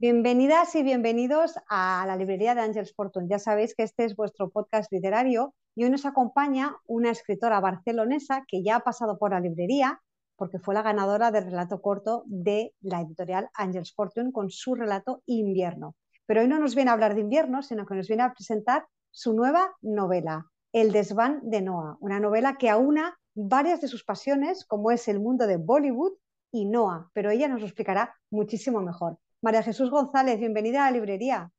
Bienvenidas y bienvenidos a la librería de Ángels Fortune. Ya sabéis que este es vuestro podcast literario y hoy nos acompaña una escritora barcelonesa que ya ha pasado por la librería porque fue la ganadora del relato corto de la editorial Ángels Fortune con su relato Invierno. Pero hoy no nos viene a hablar de invierno, sino que nos viene a presentar su nueva novela, El desván de Noah, una novela que aúna varias de sus pasiones, como es el mundo de Bollywood y Noah, pero ella nos lo explicará muchísimo mejor. María Jesús González, bienvenida a la librería.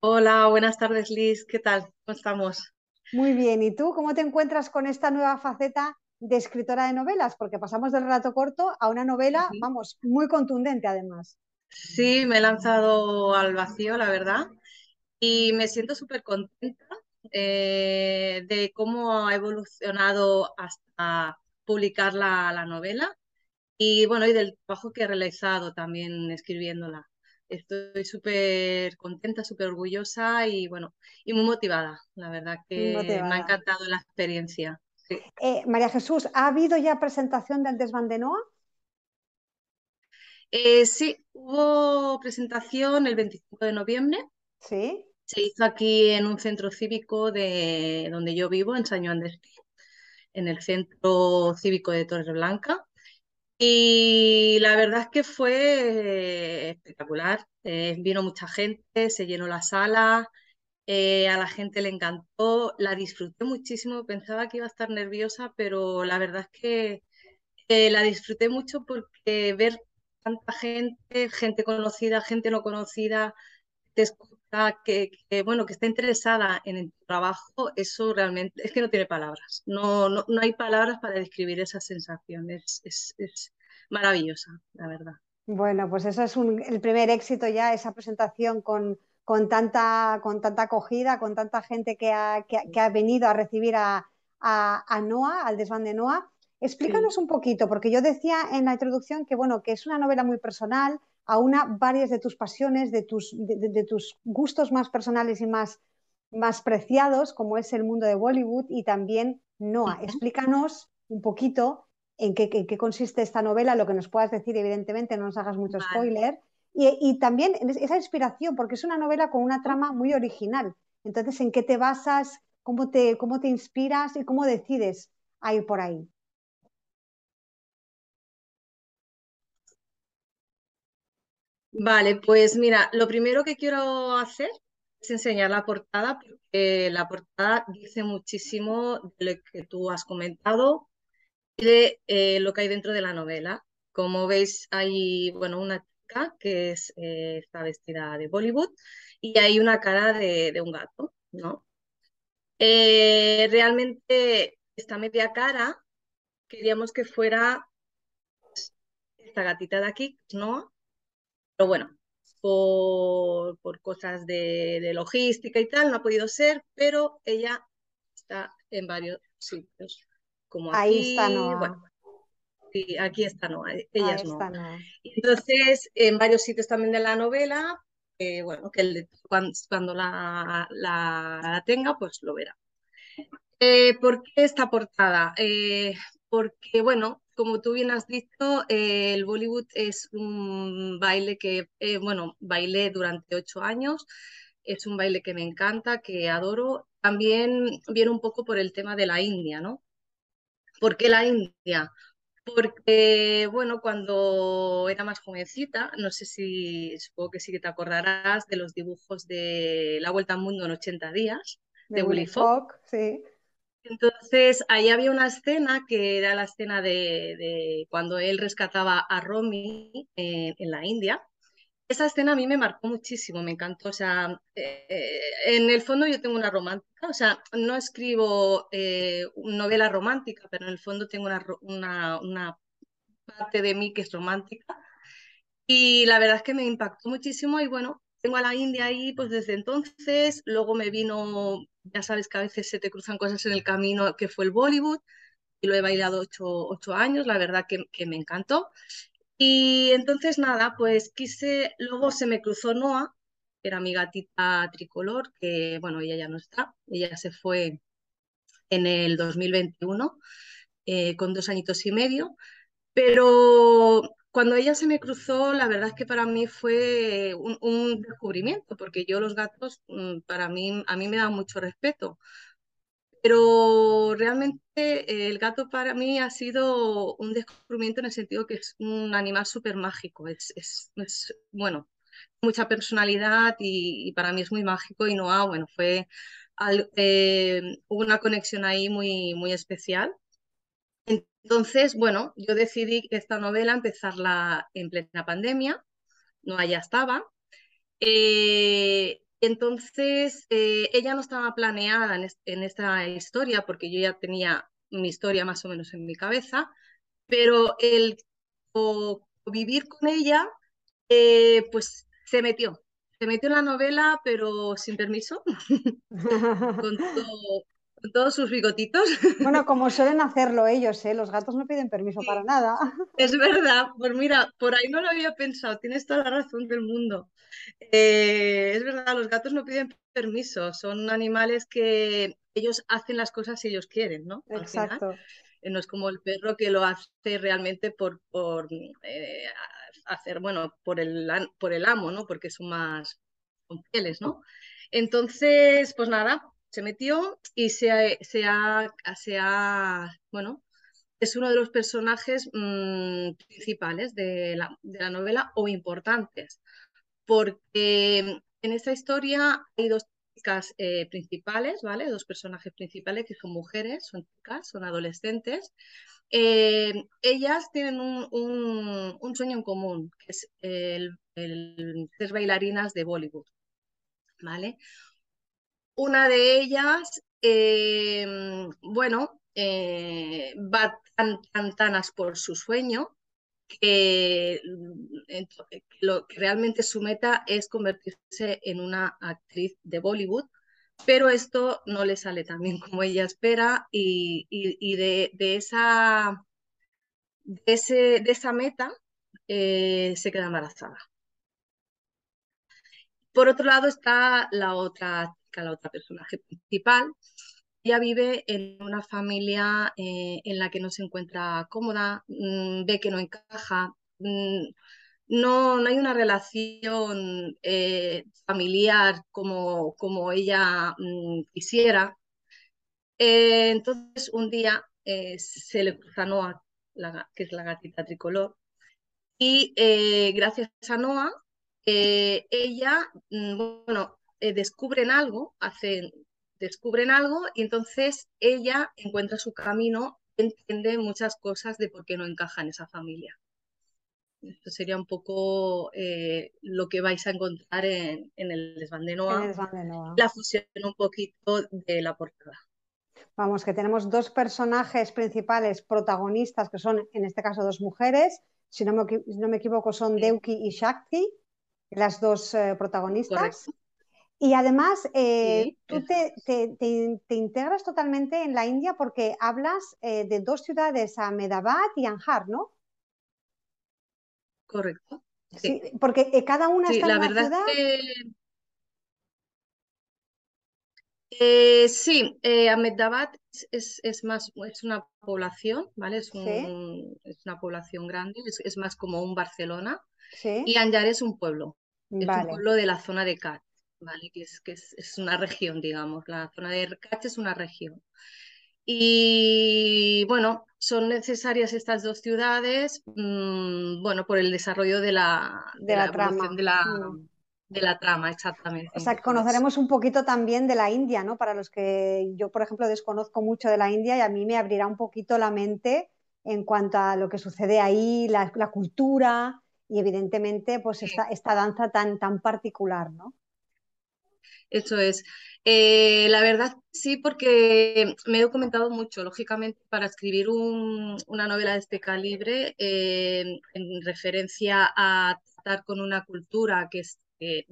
Hola, buenas tardes Liz, ¿qué tal? ¿Cómo estamos? Muy bien, ¿y tú cómo te encuentras con esta nueva faceta de escritora de novelas? Porque pasamos del relato corto a una novela, vamos, muy contundente además. Sí, me he lanzado al vacío, la verdad, y me siento súper contenta eh, de cómo ha evolucionado hasta publicar la, la novela y bueno, y del trabajo que he realizado también escribiéndola. Estoy súper contenta, súper orgullosa y bueno, y muy motivada. La verdad que me ha encantado la experiencia. Eh, María Jesús, ¿ha habido ya presentación del Desván de Noa? Eh, sí, hubo presentación el 25 de noviembre. Sí. Se hizo aquí en un centro cívico de donde yo vivo, en San Juan de en el centro cívico de Torreblanca. Y la verdad es que fue espectacular. Eh, vino mucha gente, se llenó la sala, eh, a la gente le encantó, la disfruté muchísimo, pensaba que iba a estar nerviosa, pero la verdad es que eh, la disfruté mucho porque ver tanta gente, gente conocida, gente no conocida, te escucha, que, bueno, que está interesada en el trabajo, eso realmente es que no tiene palabras. No, no, no hay palabras para describir esa sensación. Es, es, es maravillosa, la verdad. Bueno, pues eso es el primer éxito ya, esa presentación con, con, tanta, con tanta acogida, con tanta gente que ha, que, ha venido a recibir a, a, a, Noah, al desván de Noah. Explícanos un poquito, porque yo decía en la introducción que, bueno, que es una novela muy personal, aúna varias de tus pasiones, de tus, de, tus gustos más personales y más, más preciados, como es el mundo de Bollywood y también Noah. Explícanos un poquito en qué, qué, consiste esta novela, lo que nos puedas decir, evidentemente, no nos hagas mucho spoiler. Y, y, también esa inspiración, porque es una novela con una trama muy original. Entonces, ¿en qué te basas? ¿Cómo te, cómo te inspiras y cómo decides a ir por ahí? Vale, pues mira, lo primero que quiero hacer es enseñar la portada, porque la portada dice muchísimo de lo que tú has comentado y de eh, lo que hay dentro de la novela. Como veis, hay bueno, una chica que eh, está vestida de Bollywood y hay una cara de, un gato, ¿no? Eh, realmente esta media cara queríamos que fuera esta gatita de aquí, ¿no? Pero bueno, por, cosas de, logística y tal, no ha podido ser, pero ella está en varios sitios. Como Ahí está Noah. Bueno, sí, aquí está Noah, ella es Noah. Entonces, en varios sitios también de la novela, bueno, que cuando, la, la, tenga, pues lo verá. Eh, ¿Por qué esta portada? Eh, porque, bueno, como tú bien has dicho, eh, el Bollywood es un baile que, eh, bueno, bailé durante ocho años, es un baile que me encanta, que adoro. También viene un poco por el tema de la India, ¿no? ¿Por qué la India? Porque, bueno, cuando era más jovencita, no sé si, supongo que sí que te acordarás de los dibujos de La Vuelta al Mundo en 80 días, de, Willy Fogg. Sí. Entonces, ahí había una escena que era la escena de, cuando él rescataba a Romy en, la India. Esa escena a mí me marcó muchísimo, me encantó. O sea, eh, eh, en el fondo yo tengo una romántica, o sea, no escribo eh, novela romántica, pero en el fondo tengo una, una parte de mí que es romántica. Y la verdad es que me impactó muchísimo y bueno, tengo a la India ahí pues desde entonces, luego me vino ya sabes que a veces se te cruzan cosas en el camino, que fue el Bollywood, y lo he bailado ocho, años, la verdad que, me encantó. Y entonces nada, pues quise, luego se me cruzó Noah, que era mi gatita tricolor, que bueno, ella ya no está, ella se fue en el 2021 eh, con dos añitos y medio, pero cuando ella se me cruzó, la verdad es que para mí fue un, descubrimiento, porque yo los gatos, mm, para mí, a mí me dan mucho respeto. Pero realmente el gato para mí ha sido un descubrimiento en el sentido que es un animal súper mágico. Es, es, es, bueno, mucha personalidad y, para mí es muy mágico y Noah, bueno, fue eh, una conexión ahí muy, muy especial. Entonces, bueno, yo decidí esta novela empezarla en plena pandemia, Noah ya estaba. Eh, entonces, eh, ella no estaba planeada en, esta historia porque yo ya tenía mi historia más o menos en mi cabeza, pero el vivir con ella, pues se metió, se metió en la novela, pero sin permiso, con, todos sus bigotitos. Bueno, como suelen hacerlo ellos, ¿eh? los gatos no piden permiso para nada. Es verdad, pues mira, por ahí no lo había pensado, tienes toda la razón del mundo. Eh, es verdad, los gatos no piden permiso, son animales que ellos hacen las cosas si ellos quieren, ¿no? Exacto. Eh, no es como el perro que lo hace realmente por, por eh, hacer, bueno, por el, por el amo, ¿no? Porque son más fieles, ¿no? Entonces, pues nada, se metió y se ha, bueno, es uno de los personajes mm, principales de la, de la, novela o importantes, porque en esta historia hay dos chicas eh, principales, ¿vale? Dos personajes principales que son mujeres, son chicas, son adolescentes, eh, ellas tienen un, sueño en común, que es el, ser bailarinas de Bollywood. ¿Vale? Una de ellas, eh, bueno, eh, va tan, tan, tanas por su sueño que, lo, que realmente su meta es convertirse en una actriz de Bollywood pero esto no le sale tan bien como ella espera y, de, esa, de, esa meta eh, se queda embarazada. Por otro lado está la otra la otra personaje principal. Ella vive en una familia eh, en la que no se encuentra cómoda, mm, ve que no encaja, mm, no, no hay una relación eh, familiar como, como ella mm, quisiera. Eh, entonces, un día se le cruza a Noah, que es la gatita tricolor, y gracias a Noah, ella, mm, bueno, descubren algo, hacen, descubren algo, y entonces ella encuentra su camino, entiende muchas cosas de por qué no encaja en esa familia. Esto sería un poco eh, lo que vais a encontrar en, el desván de. La fusión un poquito de la portada. Vamos, que tenemos dos personajes principales protagonistas, que son en este caso dos mujeres. Si no me, no me equivoco, son Deuki y Shakti, las dos eh, protagonistas. Y además, eh, tú te, te, integras totalmente en la India porque hablas de dos ciudades, Ahmedabad y Anjar, ¿no? Correcto. Sí, porque eh, cada una está la en verdad ciudad. que eh, sí, eh, Ahmedabad es, es, más, es una población, ¿vale? Es, es una población grande, es, más como un Barcelona. ¿Sí? Y Anjar es un pueblo, es un pueblo de la zona de Kach, ¿vale? Que es, que es, es una región, digamos. La zona de Kach es una región. Y bueno, son necesarias estas dos ciudades, mm, bueno, por el desarrollo de la, de, la, trama. De la, mm. de la trama, exactamente. O sea, conoceremos un poquito también de la India, ¿no? Para los que yo, por ejemplo, desconozco mucho de la India y a mí me abrirá un poquito la mente en cuanto a lo que sucede ahí, la, cultura y evidentemente pues esta, esta danza tan, tan particular, ¿no? Eso es. Eh, la verdad sí, porque me he documentado mucho, lógicamente, para escribir una novela de este calibre, eh, en referencia a tratar con una cultura que, es,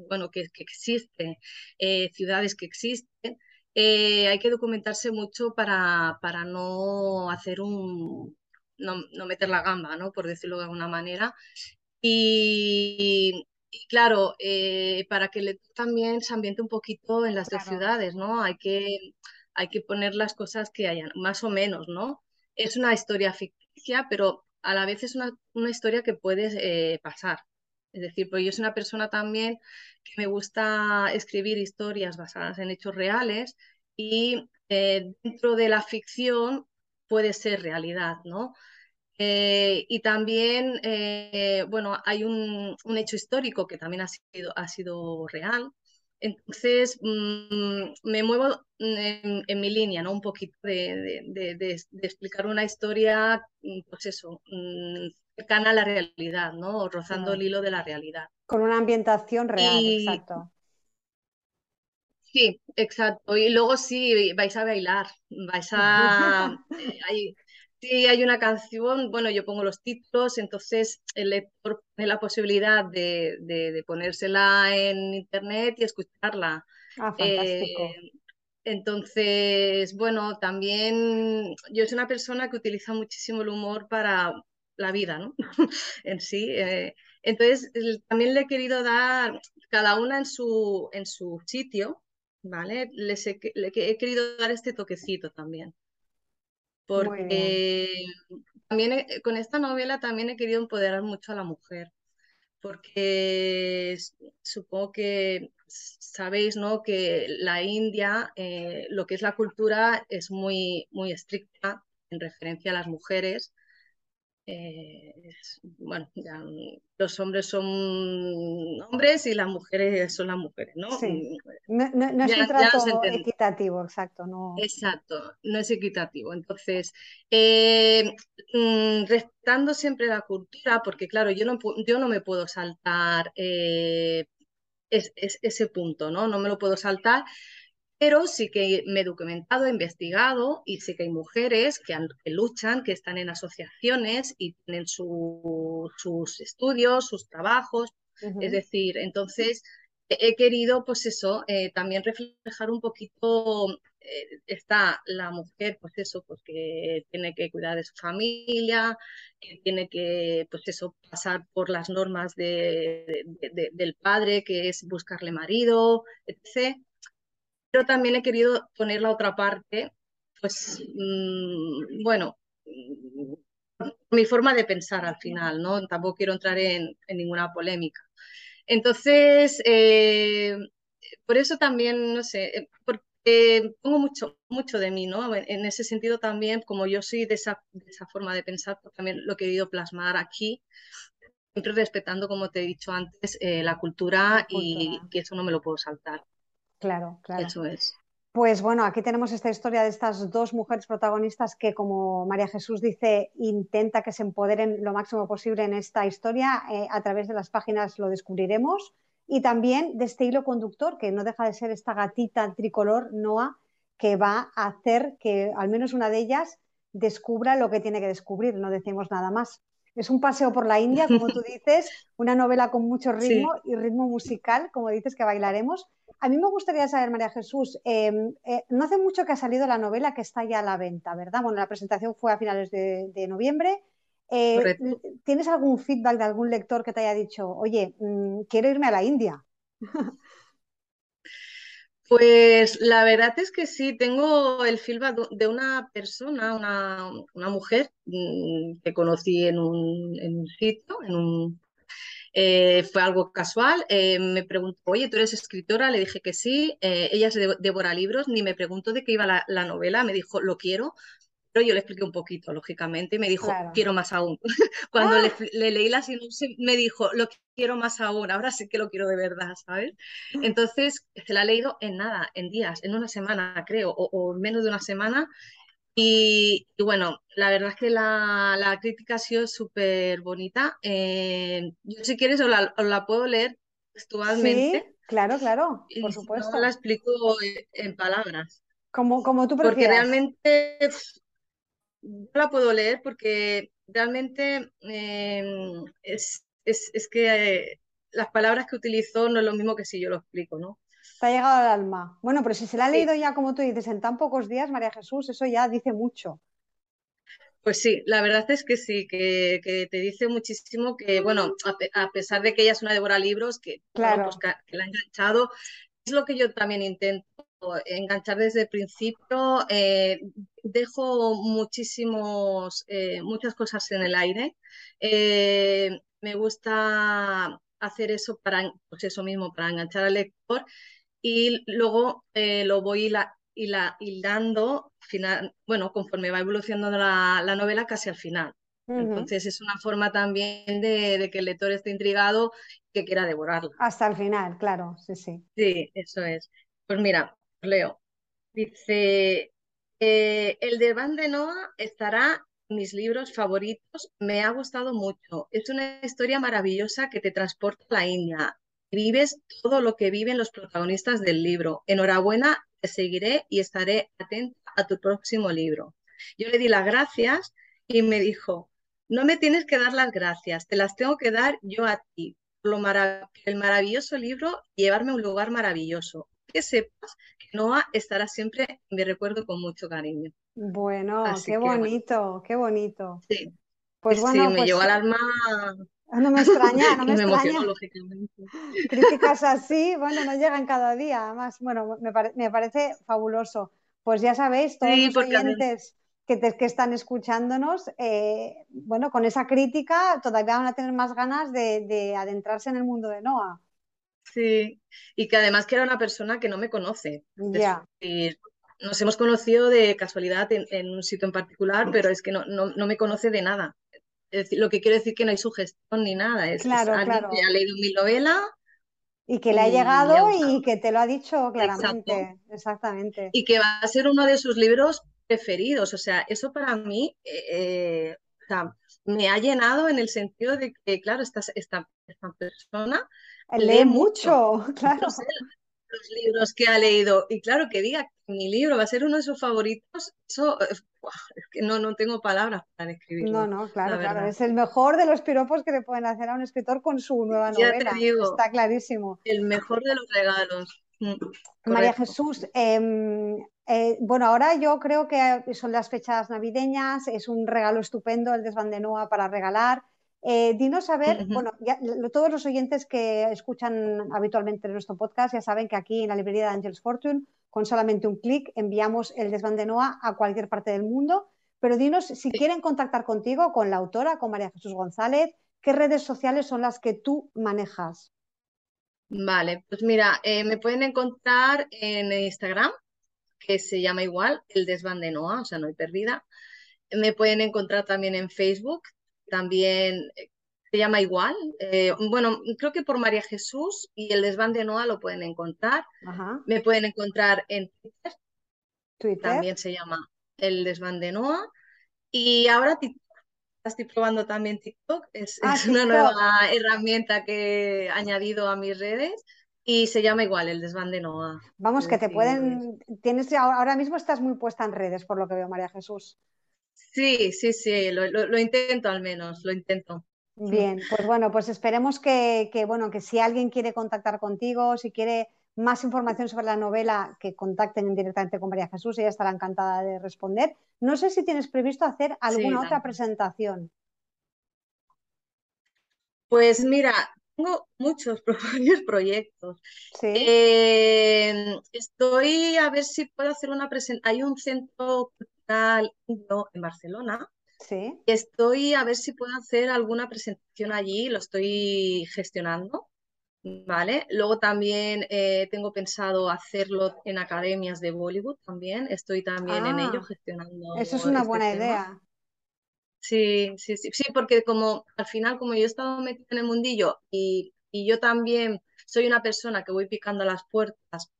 bueno, que, existe, eh, ciudades que existen. hay que documentarse mucho para, para no hacer un, no, no, meter la gamba, ¿no? por decirlo de alguna manera. Y, y claro, eh, para que le también se ambiente un poquito en las dos ciudades, ¿no? Hay que, hay que poner las cosas que hayan, más o menos, ¿no? Es una historia ficticia, pero a la vez es una, historia que puede pasar. Es decir, pues yo soy una persona también que me gusta escribir historias basadas en hechos reales y dentro de la ficción puede ser realidad, ¿no? Eh, y también, eh, bueno, hay un, hecho histórico que también ha sido, ha sido real. Entonces, mm, me muevo en, mi línea, ¿no? Un poquito de, explicar una historia, mm, pues eso, mm, cercana a la realidad, ¿no? Rozando el hilo de la realidad. Con una ambientación real, exacto. Sí, exacto. Y luego sí, vais a bailar, vais a... Eh, Sí, hay una canción, bueno, yo pongo los títulos, entonces el lector tiene la posibilidad de, ponérsela en internet y escucharla. Ah, fantástico. Eh, entonces, bueno, también yo soy una persona que utiliza muchísimo el humor para la vida, ¿no? en sí. Eh, entonces, también le he querido dar, cada una en su, en su sitio, ¿vale? Les he, le he querido dar este toquecito también porque también con esta novela también he querido empoderar mucho a la mujer, porque supongo que sabéis ¿no? que la India, eh, lo que es la cultura, es muy, muy estricta en referencia a las mujeres eh, bueno, los hombres son hombres y las mujeres son las mujeres, ¿no? Sí. No, es un trato equitativo, exacto. No... Exacto, no es equitativo. Entonces, eh, mm, restando siempre la cultura, porque claro, yo no, yo no me puedo saltar eh, ese punto, ¿no? No me lo puedo saltar pero sí que me he documentado, he investigado y sé que hay mujeres que, luchan, que están en asociaciones y tienen sus estudios, sus trabajos. Es decir, entonces he querido, pues eso, eh, también reflejar un poquito, eh, está la mujer, pues eso, pues que tiene que cuidar de su familia, que tiene que, pues eso, pasar por las normas del padre, que es buscarle marido, etc pero también he querido poner la otra parte, pues, mm, bueno, mi forma de pensar al final, ¿no? Tampoco quiero entrar en, ninguna polémica. Entonces, eh, por eso también, no sé, eh, porque pongo mucho, mucho de mí, ¿no? En, ese sentido también, como yo soy de esa, forma de pensar, pues también lo he querido plasmar aquí, siempre respetando, como te he dicho antes, eh, la, cultura y que eso no me lo puedo saltar. Claro, claro. Eso es. Pues bueno, aquí tenemos esta historia de estas dos mujeres protagonistas que, como María Jesús dice, intenta que se empoderen lo máximo posible en esta historia. Eh, a través de las páginas lo descubriremos. Y también de este hilo conductor, que no deja de ser esta gatita tricolor, Noah, que va a hacer que al menos una de ellas descubra lo que tiene que descubrir. No decimos nada más. Es un paseo por la India, como tú dices, una novela con mucho ritmo y ritmo musical, como dices, que bailaremos a mí me gustaría saber, María Jesús, em, eh, no hace mucho que ha salido la novela que está ya a la venta, ¿verdad? Bueno, la presentación fue a finales de, noviembre. Eh, ¿Tienes algún feedback de algún lector que te haya dicho, oye, mm, quiero irme a la India? Pues la verdad es que sí, tengo el feedback de una persona, una, mujer mm, que conocí en un, en un sitio, en un eh, fue algo casual. Eh, me preguntó, oye, ¿tú eres escritora? Le dije que sí. Eh, ella se devora libros, ni me preguntó de qué iba la, novela. Me dijo, lo quiero. Pero yo le expliqué un poquito, lógicamente, y me dijo, quiero más aún. Cuando ¡Ah! le, leí la sinopsis, me dijo, lo quiero más aún, ahora sí que lo quiero de verdad, ¿sabes? Entonces, se la ha leído en nada, en días, en una semana, creo, o, o menos de una semana, y, bueno, la verdad es que la, crítica ha sido súper bonita. Eh, yo si quieres os la, puedo leer textualmente. Sí, claro, claro, por supuesto. No la explico en, palabras. Como, como tú prefieras. Porque realmente no la puedo leer porque realmente em, es, que eh, las palabras que utilizo no es lo mismo que si yo lo explico, ¿no? Te ha llegado al alma. Bueno, pero si se la ha leído ya, como tú dices, en tan pocos días, María Jesús, eso ya dice mucho. Pues sí, la verdad es que sí, que, te dice muchísimo que, bueno, a, pesar de que ella es una devora libros, que, claro. Pues que, la ha enganchado, es lo que yo también intento, enganchar desde el principio, eh, dejo muchísimos, eh, muchas cosas en el aire. Eh, me gusta hacer eso para, pues eso mismo, para enganchar al lector y luego lo voy la, hilando, final, bueno, conforme va evolucionando la, la novela casi al final. Entonces es una forma también de, que el lector esté intrigado y que quiera devorarlo. Hasta el final, claro, sí, sí. Sí, eso es. Pues mira, leo. Dice, eh, el de Van de Noa estará en mis libros favoritos, me ha gustado mucho. Es una historia maravillosa que te transporta a la India. Vives todo lo que viven los protagonistas del libro. Enhorabuena, te seguiré y estaré atenta a tu próximo libro. Yo le di las gracias y me dijo, no me tienes que dar las gracias, te las tengo que dar yo a ti. Lo el maravilloso libro, llevarme a un lugar maravilloso. Que sepas que Noah estará siempre en mi recuerdo con mucho cariño. Bueno, qué bonito, qué bonito. Sí. Pues bueno, me pues, llegó al alma. No me extraña, no me, extraña. Críticas así, bueno, no llegan cada día. Además, bueno, me, parece fabuloso. Pues ya sabéis, todos los oyentes que, están escuchándonos, eh, bueno, con esa crítica todavía van a tener más ganas de, adentrarse en el mundo de Noah. Sí, y que además que era una persona que no me conoce. Ya. nos hemos conocido de casualidad en, un sitio en particular, pero es que no, no, me conoce de nada. lo que quiere decir que no hay sugestión ni nada. Es, claro, alguien que ha leído mi novela. Y que le ha llegado y que te lo ha dicho claramente. Exactamente. Y que va a ser uno de sus libros preferidos. O sea, eso para mí eh, me ha llenado en el sentido de que, claro, esta, esta, persona lee, mucho, claro. los libros que ha leído. Y claro, que diga que mi libro va a ser uno de sus favoritos, eso es que no, no tengo palabras para describirlo. No, no, claro, claro. Es el mejor de los piropos que le pueden hacer a un escritor con su nueva novela. Ya te digo, Está clarísimo. El mejor de los regalos. Mm, María Jesús, em, eh, bueno, ahora yo creo que son las fechas navideñas, es un regalo estupendo el desván de Noa para regalar. Eh, dinos a ver, bueno, todos los oyentes que escuchan habitualmente nuestro podcast ya saben que aquí en la librería de Angels Fortune, con solamente un clic, enviamos el desván de Noa a cualquier parte del mundo. Pero dinos si quieren contactar contigo, con la autora, con María Jesús González, ¿qué redes sociales son las que tú manejas? Vale, pues mira, eh, me pueden encontrar en Instagram, que se llama igual, el desván de Noah, o sea, no hay perdida. Me pueden encontrar también en Facebook, también eh, se llama igual. Eh, bueno, creo que por María Jesús y el desván de Noah lo pueden encontrar. Me pueden encontrar en Twitter, Twitter, también se llama el desván de Noah. Y ahora estoy probando también TikTok, es, ah, una nueva herramienta que he añadido a mis redes y se llama igual el desván de Noah. Vamos, que te pueden, tienes ahora mismo estás muy puesta en redes por lo que veo, María Jesús. Sí, sí, sí, lo, intento al menos, lo intento. Bien, pues bueno, pues esperemos que, que, bueno, que si alguien quiere contactar contigo, si quiere más información sobre la novela, que contacten directamente con María Jesús, ella estará encantada de responder. No sé si tienes previsto hacer alguna otra presentación. Pues mira, tengo muchos varios proyectos. Eh, estoy a ver si puedo hacer una presentación. Hay un centro en Barcelona. Sí. Estoy a ver si puedo hacer alguna presentación allí, lo estoy gestionando. Vale, luego también eh, tengo pensado hacerlo en academias de Bollywood también, estoy también en ello ah, gestionando. Eso es una este buena idea. Sí, sí, sí, sí, porque como al final, como yo he estado metida en el mundillo y, yo también soy una persona que voy picando las puertas,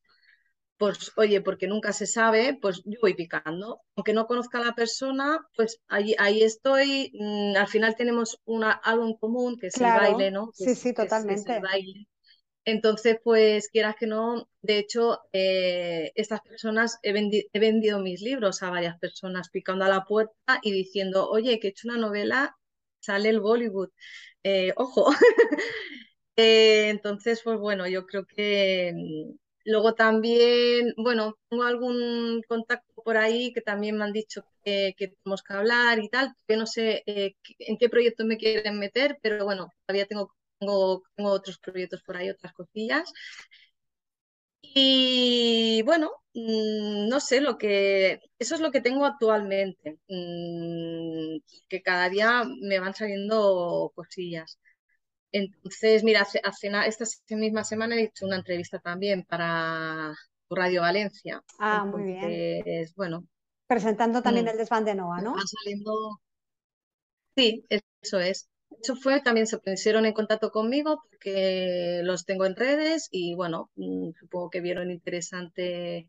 pues oye, porque nunca se sabe, pues yo voy picando. Aunque no conozca a la persona, pues ahí, ahí estoy. Mm, al final tenemos una, algo en común, que es el baile, ¿no? sí, sí, totalmente. baile. Entonces, pues quieras que no, de hecho, eh, estas personas, he, vendido mis libros a varias personas picando a la puerta y diciendo, oye, que he hecho una novela, sale el Bollywood, eh, ojo. Eh, entonces, pues bueno, yo creo que mm, luego también, bueno, tengo algún contacto por ahí que también me han dicho que, tenemos que hablar y tal, que no sé en qué proyecto me quieren meter, pero bueno, todavía tengo tengo, otros proyectos por ahí, otras cosillas. Y bueno, mm, no sé, lo que, eso es lo que tengo actualmente, mm, que cada día me van saliendo cosillas. Entonces, mira, hace, esta misma semana he hecho una entrevista también para Radio Valencia. Ah, muy bien. bueno. Presentando también mm, el desván de Noa, ¿no? saliendo... Sí, eso es. Eso fue, también se pusieron en contacto conmigo porque los tengo en redes y bueno, mm, supongo que vieron interesante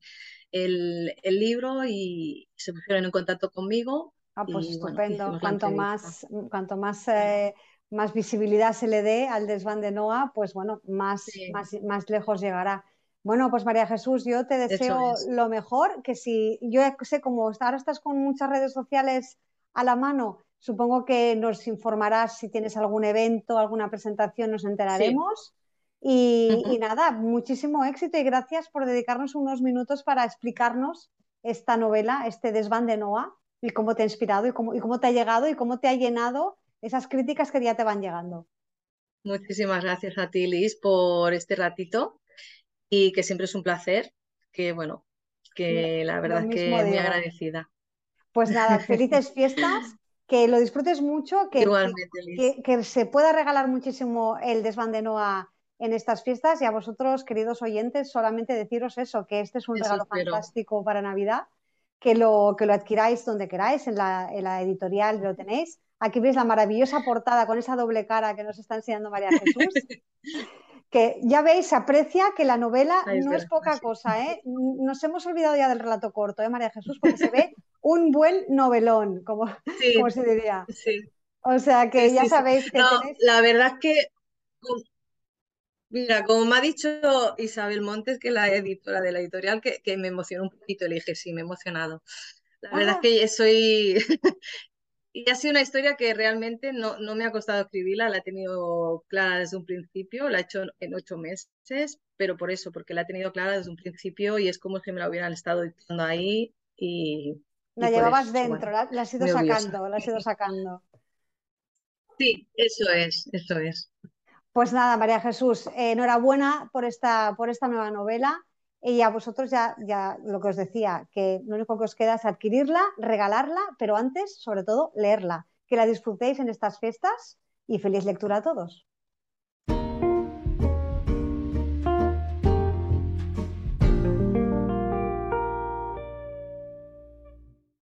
el, libro y se pusieron en contacto conmigo. Ah, pues estupendo. cuanto más, cuanto más, eh, más visibilidad se le dé al desván de Noa, pues bueno, más, más, más lejos llegará. Bueno, pues María Jesús, yo te deseo lo mejor, que si yo sé como ahora estás con muchas redes sociales a la mano, Supongo que nos informarás si tienes algún evento, alguna presentación, nos enteraremos. Y, nada, muchísimo éxito y gracias por dedicarnos unos minutos para explicarnos esta novela, este desván de Noah, y cómo te ha inspirado y cómo, y cómo te ha llegado y cómo te ha llenado esas críticas que ya te van llegando. Muchísimas gracias a ti, Liz, por este ratito y que siempre es un placer, que bueno, que la verdad es que muy agradecida. Pues nada, felices fiestas que lo disfrutes mucho, que, que, se pueda regalar muchísimo el desván de Noa en estas fiestas y a vosotros, queridos oyentes, solamente deciros eso, que este es un regalo fantástico para Navidad, que lo, que lo adquiráis donde queráis, en la, en la editorial lo tenéis. Aquí veis la maravillosa portada con esa doble cara que nos está enseñando María Jesús. que ya veis, se aprecia que la novela no es poca cosa, ¿eh? Nos hemos olvidado ya del relato corto, ¿eh, María Jesús? Porque se ve un buen novelón, como, se diría. O sea que ya sabéis que La verdad es que, mira, como me ha dicho Isabel Montes, que es la editora de la editorial, que, me emocionó un poquito, le dije, sí, me he emocionado. La verdad es ah. que soy, Y ha sido una historia que realmente no, no, me ha costado escribirla, la he tenido clara desde un principio, la he hecho en ocho meses, pero por eso, porque la he tenido clara desde un principio y es como si me la hubieran estado diciendo ahí y... La llevabas dentro, la, has ido sacando, la has ido sacando. Sí, eso es, eso es. Pues nada, María Jesús, enhorabuena por esta, por esta nueva novela. Y a vosotros ya, ya lo que os decía, que lo único que os queda es adquirirla, regalarla, pero antes, sobre todo, leerla. Que la disfrutéis en estas fiestas y feliz lectura a todos.